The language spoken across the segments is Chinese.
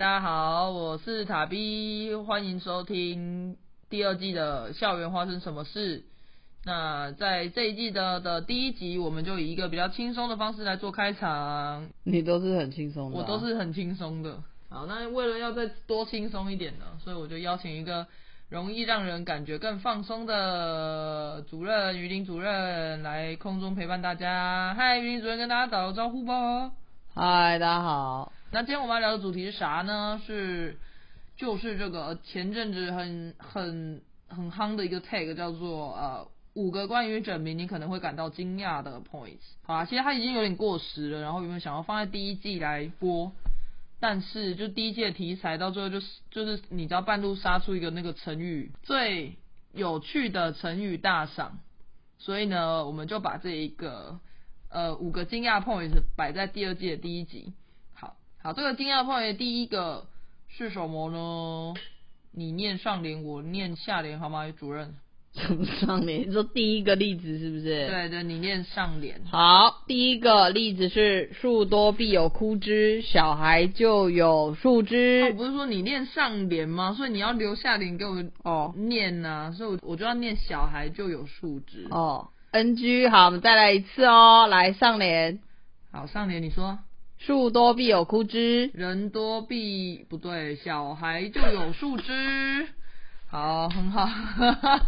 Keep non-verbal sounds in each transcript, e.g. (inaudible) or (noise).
大家好，我是塔比欢迎收听第二季的校园发生什么事。那在这一季的的第一集，我们就以一个比较轻松的方式来做开场。你都是很轻松的啊、我都是很轻松的。好，那为了要再多轻松一点呢，所以我就邀请一个容易让人感觉更放松的主任于林主任来空中陪伴大家。嗨，于林主任跟大家打个招呼吧。嗨，大家好。那今天我们要聊的主题是啥呢？是就是这个前阵子很很很夯的一个 tag 叫做呃五个关于整名你可能会感到惊讶的 points。好啊，其实它已经有点过时了，然后原本想要放在第一季来播，但是就第一季的题材到最后就是就是你知道半路杀出一个那个成语最有趣的成语大赏，所以呢我们就把这一个呃五个惊讶 points 摆在第二季的第一集。好，好，这个惊讶 point 第一个是什么呢？你念上联，我念下联，好吗，主任？什 (laughs) 么上联？你说第一个例子是不是？。对对，你念上联。好，第一个例子是树多必有枯枝，小孩就有树啊枝我。不是说你念上联吗？所以你要留下联给我哦念呐、所以我我就要念小孩就有树枝。哦，NG。好，我们再来一次哦。来上联，好，上联你说树多必有枯枝。人多必不对，小孩就有树枝。好，很好，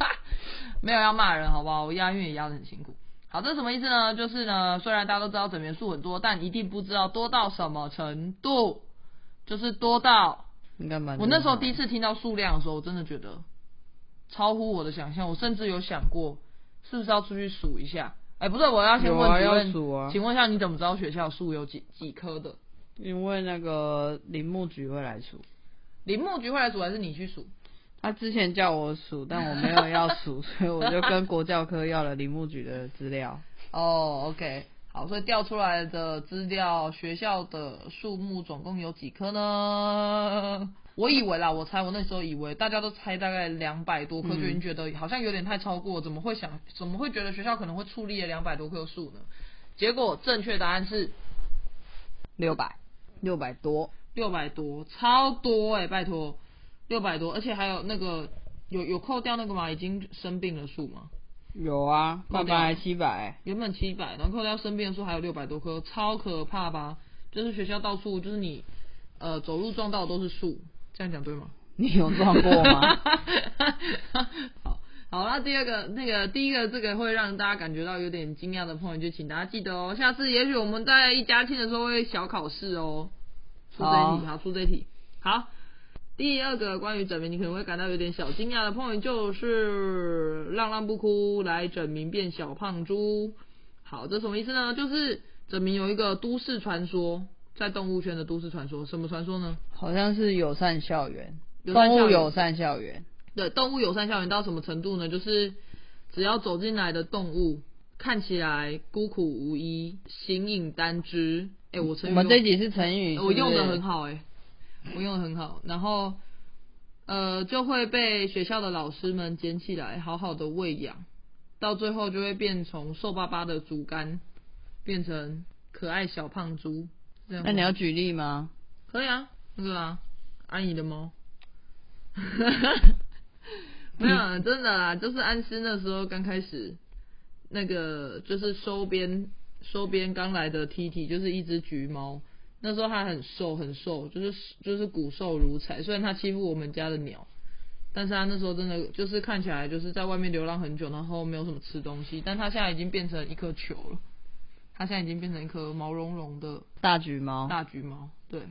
(laughs) 没有要骂人，好不好？我押韵也押的很辛苦。好，这什么意思呢？就是呢，虽然大家都知道整元数很多，但一定不知道多到什么程度，就是多到应该蛮。我那时候第一。次听到数量的时候，我真的觉得超乎我的想象。我甚至有想过，是不是要出去数一下？哎、不是，我要先有啊要问请问一下，你怎么知道学校树有几几棵的？因为那个林木局会来数，林木局会来数，还是你去数？他之前叫我数，但我没有要数，(laughs) 所以我就跟国教科要了林木局的资料。哦、o k 好，所以调出来的资料，学校的树木总共有几棵呢？我以为啦，我猜我那时候以为大家都猜大概两百多棵，嗯就已经觉得好像有点太超过，怎么会想，怎么会觉得学校可能会矗立了两百多棵树呢？结果正确答案是六百，六百多。六百多，超多哎、拜托，六百多，而且还有那个有有扣掉那个嘛，已经生病的树吗？有啊，扣掉八百还七百，原本七百，然后扣掉生病的树还有六百多棵，超可怕吧？就是学校到处就是你呃走路撞到的都是树，这样讲对吗？你有撞过吗？(laughs) 好，好，那第二个那个第一个这个会让大家感觉到有点惊讶的 point，就请大家记得哦，下次也许我们在一家亲的时候会小考试哦，出这一题，好，出这一题，好。第二个关于整名，你可能会感到有点小惊讶的 point 就是“浪浪不哭，来整名变小胖猪”。好，这什么意思呢？就是整名有一个都市传说，在动物圈的都市传说，什么传说呢？好像是友善校园，友善校园动物友善校园。对，动物友善校园到什么程度呢？就是只要走进来的动物看起来孤苦无依、形影单只。哎、我成语用我们这集是成语，我用的很好。好哎、我用的很好。然后呃，就会被学校的老师们捡起来，好好的喂养，到最后就会变从瘦巴巴的竹竿变成可爱小胖猪。这样那你要举例吗？可以啊，那个啊，安怡的猫。(laughs) 没有啊，真的啦，就是安师那时候刚开始，那个就是收编收编刚来的 T T，就是一只橘猫。那时候它很瘦很瘦，就是就是骨瘦如柴。虽然它欺负我们家的鸟，但是它那时候真的就是看起来就是在外面流浪很久，然后没有什么吃东西。但它现在已经变成一颗球了，它现在已经变成一颗毛茸茸的大橘猫。大橘猫，对，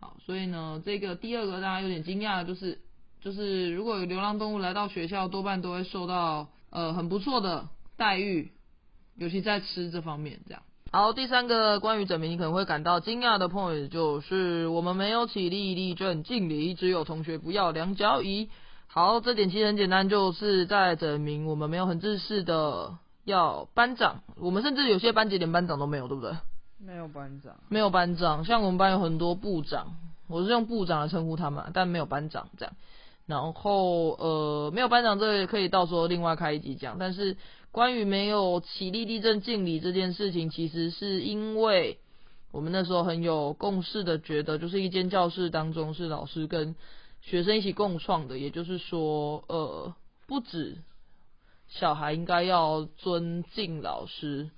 好，所以呢，这个第二个大家有点惊讶的就是，就是如果有流浪动物来到学校，多半都会受到呃很不错的待遇，尤其在吃这方面这样。好，第三个关于整名你可能会感到惊讶的 point 就是我们没有起立立正敬礼，只有同学不要量脚椅。好，这点其实很简单，就是在整名我们没有很正式的要班长，我们甚至有些班级连班长都没有，对不对？没有班长。没有班长，像我们班有很多部长，我是用部长来称呼他们，但没有班长这样。然后呃，没有班长这个可以到时候另外开一集讲。但是关于没有起立立正敬礼这件事情，其实是因为我们那时候很有共识的觉得，就是一间教室当中是老师跟学生一起共创的，也就是说，呃，不止小孩应该要尊敬老师，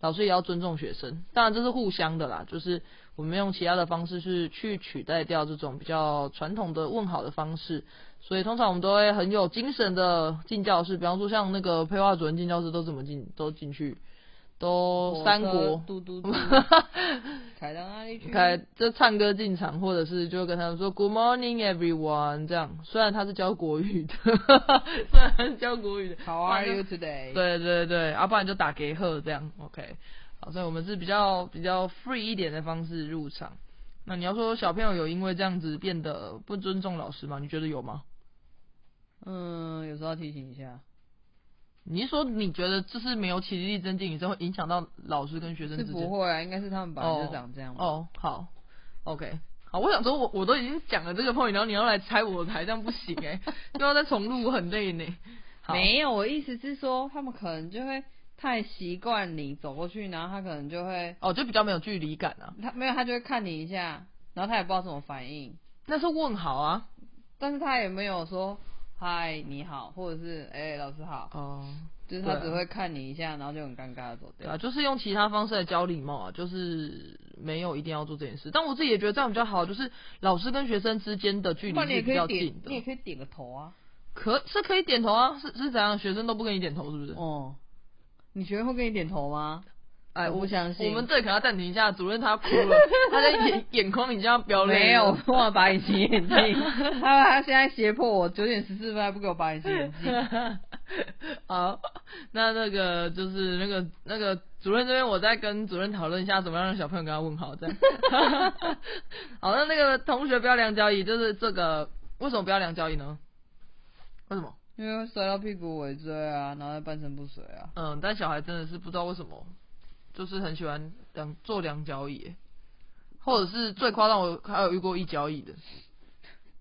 老师也要尊重学生。当然这是互相的啦，就是我们用其他的方式是去取代掉这种比较传统的问好的方式。所以通常我们都会很有精神的进教室，比方说像那个配画主任进教室都怎么进，都进去，都三国嘟嘟嘟，开到哪里去？开就唱歌进场，或者是就跟他们说 Good morning everyone 这样。虽然他是教国语的，(laughs) 虽然他是教国语的 How are you today？对对对，要、不然就打给贺这样，OK。好，所以我们是比较比较 free 一点的方式入场。那你要说小朋友有因为这样子变得不尊重老师吗？你觉得有吗？嗯，有时候要提醒一下。你是说你觉得这是没有起立增进，之后会影响到老师跟学生是之间？不会啊，应该是他们本来就长这样嘛。哦，好，OK，好，我想说我我都已经讲了这个 point，然后你要来拆我的台，这样不行哎、(laughs) 又要再重录，我很累呢。好没有，我意思是说，他们可能就会太习惯你走过去，然后他可能就会，哦，就比较没有距离感啊。他没有，他就会看你一下，然后他也不知道怎么反应，那是问好啊。但是他也没有说嗨你好，或者是哎、老师好，哦，就是他只会看你一下，然后就很尴尬的走掉。对啊，就是用其他方式来教礼貌啊，就是没有一定要做这件事。但我自己也觉得这样比较好，就是老师跟学生之间的距离是比较可以点，你也。可以点个头啊。可是可以点头啊？是是怎样？学生都不跟你点头是不是？哦，你学生会跟你点头吗？哎，我不相信我们这里可能要暂停一下，主任他哭了，他的眼 (laughs) 眼眶已经要飙泪了。没有，我忘了拔隐形眼镜。(laughs) 他他现在胁迫我九点十四分还不给我拔隐形眼镜。(laughs) 好，那那个就是那个那个主任这边，我再跟主任讨论一下，怎么样让小朋友跟他问好，这样。好，那那个同学不要量交易，就是这个为什么不要量交易呢？为什么？因为会摔到屁股尾椎啊，然后半身不遂啊。嗯，但小孩真的是不知道为什么，就是很喜欢两做两脚椅，或者是最夸张，我还有遇过一脚椅的。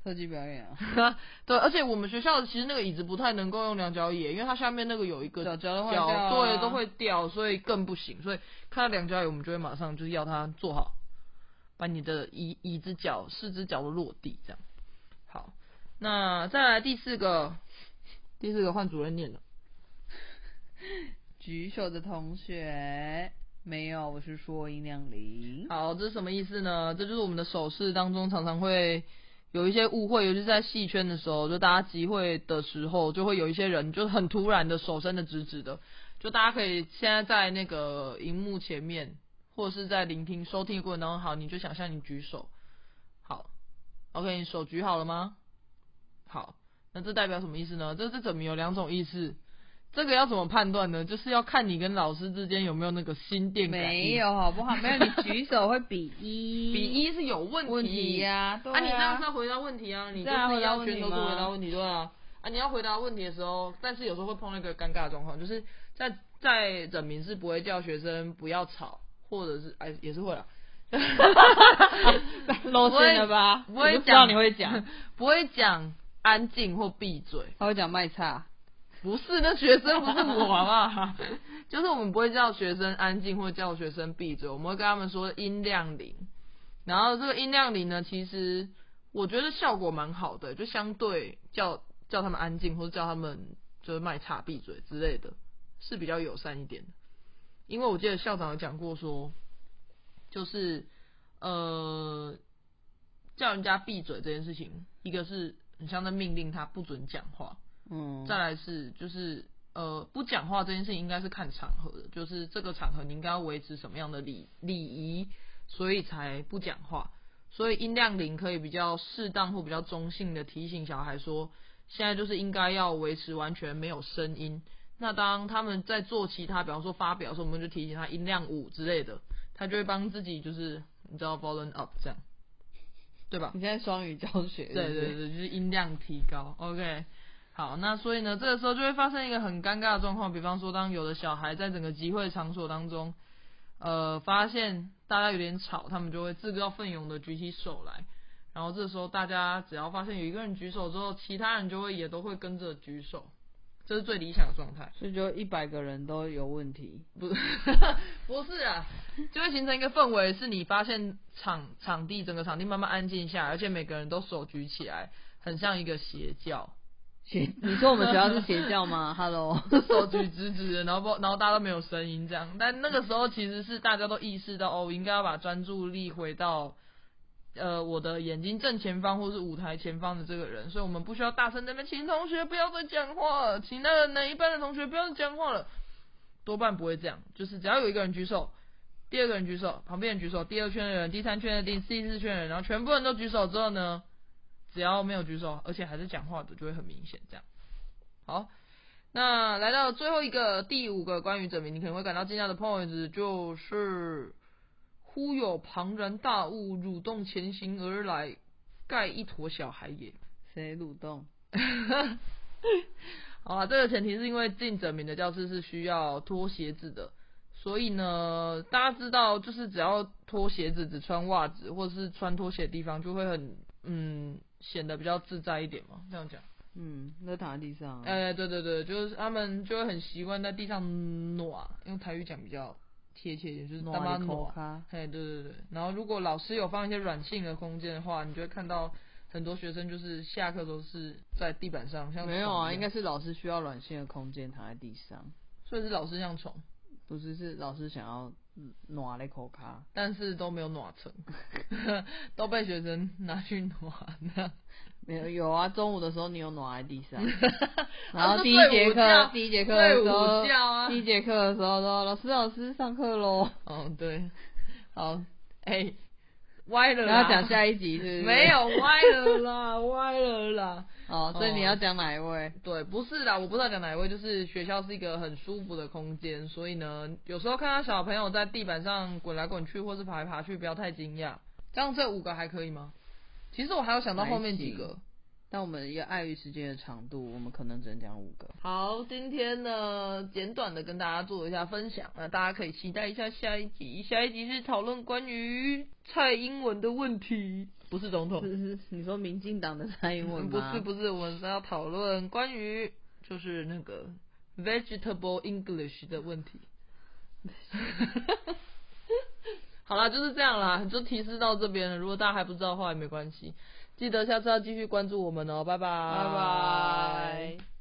特技表演啊，(laughs) 对，而且我们学校其实那个椅子不太能够用两脚椅，因为它下面那个有一个脚脚都坏脚掉啊对都会掉，所以更不行。所以看到两脚椅，我们就会马上就是要它坐好，把你的椅椅子脚四只脚都落地这样。好，那再来第四个，第四个换主任念了。(laughs) 举手的同学没有，我是说音量零。好，这是什么意思呢？这就是我们的手势当中常常会有一些误会，尤其是在戏圈的时候，就大家集会的时候，就会有一些人就很突然的手伸的直直的，就大家可以现在在那个荧幕前面，或者是在聆听收听的过程当中，好，你就想象你举手，好，OK，你手举好了吗？好，那这代表什么意思呢？这这怎么有两种意思？这个要怎么判断呢？就是要看你跟老师之间有没有那个心电感应。没有好不好？没有，你举手会比 (laughs) 一，比一是有问题问题呀、对啊，你这样啊是要回答问题啊，你就是要回答问题拳头是回答吗问题，对啊。啊，你要回答问题的时候，但是有时候会碰到一个尴尬的状况，就是在在整名是不会叫学生不要吵，或者是哎也是会啊，(laughs) 露馅了吧？不会讲你会讲，不会讲安静或闭嘴，他会讲卖差。不是，那学生不是我，好不好？(laughs) 就是我们不会叫学生安静或叫学生闭嘴，我们会跟他们说音量零。然后这个音量零呢，其实我觉得效果蛮好的，就相对叫叫他们安静或者叫他们就是卖茶闭嘴之类的，是比较友善一点的。因为我记得校长有讲过说，就是呃叫人家闭嘴这件事情，一个是很像在命令他不准讲话，嗯，再来是就是呃不讲话这件事情应该是看场合的，就是这个场合你应该要维持什么样的礼礼仪，所以才不讲话。所以音量零可以比较适当或比较中性的提醒小孩说，现在就是应该要维持完全没有声音。那当他们在做其他，比方说发表的时候，我们就提醒他音量五之类的，他就会帮自己就是你知道 volume up 这样，对吧？你现在双语教学，对对对，就是音量提高。OK，好，那所以呢，这个时候就会发生一个很尴尬的状况，比方说，当有的小孩在整个集会场所当中，呃，发现大家有点吵，他们就会自告奋勇的举起手来，然后这时候大家只要发现有一个人举手之后，其他人就会也都会跟着举手，这是最理想的状态。所以就一百个人都有问题。不 (laughs) 不是啊，就会形成一个氛围，是你发现场场地整个场地慢慢安静下来，而且每个人都手举起来，很像一个邪教，邪，(laughs) 你说我们学校是邪教吗？(laughs) Hello，手举直直的，然后不然后大家都没有声音这样。但那个时候其实是大家都意识到，哦，我应该要把专注力回到呃我的眼睛正前方或是舞台前方的这个人，所以我们不需要大声在那边，请同学不要再讲话了，请那个哪一班的同学不要再讲话了。多半不会这样，就是只要有一个人举手，第二个人举手，旁边人举手，第二圈的人，第三圈的人第四圈的人，然后全部人都举手之后呢，只要没有举手，而且还是讲话的，就会很明显这样。好，那来到最后一个第五个关于证明你可能会感到惊讶的 point 就是忽有庞然大物蠕动前行而来，盖一坨小孩也。谁蠕动？(laughs) 好啊，这个前提是因为进整名的教室是需要脱鞋子的，所以呢，大家知道，就是只要脱鞋子，只穿袜子或者是穿拖鞋的地方，就会很嗯显得比较自在一点嘛。这样讲，嗯，那躺在地上。哎，对对对，就是他们就会很习惯在地上暖，用台语讲比较贴切一点，就是他妈暖。哎，对对对，然后如果老师有放一些软性的空间的话，你就会看到。很多学生就是下课都是在地板上，像没有啊，应该是老师需要软性的空间躺在地上，所以是老师像虫，不是是老师想要暖了口卡，但是都没有暖成，(laughs) 都被学生拿去暖了。没有有啊，中午的时候你有暖在地上，(laughs) 然后第一节课第一节课的时候，第一节课的时候说老师老师上课喽，嗯对，好哎。歪了，要讲下一集是？没有歪了啦，(laughs) 歪了啦。哦，所以你要讲哪一位？对，不是啦，我不知道讲哪一位。就是学校是一个很舒服的空间，所以呢，有时候看到小朋友在地板上滚来滚去，或是爬来爬去，不要太惊讶。这样这五个还可以吗？其实我还有想到后面几个。但我们也碍于时间的长度，我们可能只能讲五个。好，今天呢，简短的跟大家做一下分享，那大家可以期待一下下一集。下一集是讨论关于蔡英文的问题，不是总统。是是，你说民进党的蔡英文吗？(laughs) 不是不是，我们是要讨论关于就是那个 vegetable English 的问题。(laughs) 好啦，就是这样啦，就提示到这边了。如果大家还不知道的话，也没关系。记得下次要继续关注我们哦，拜拜，拜拜。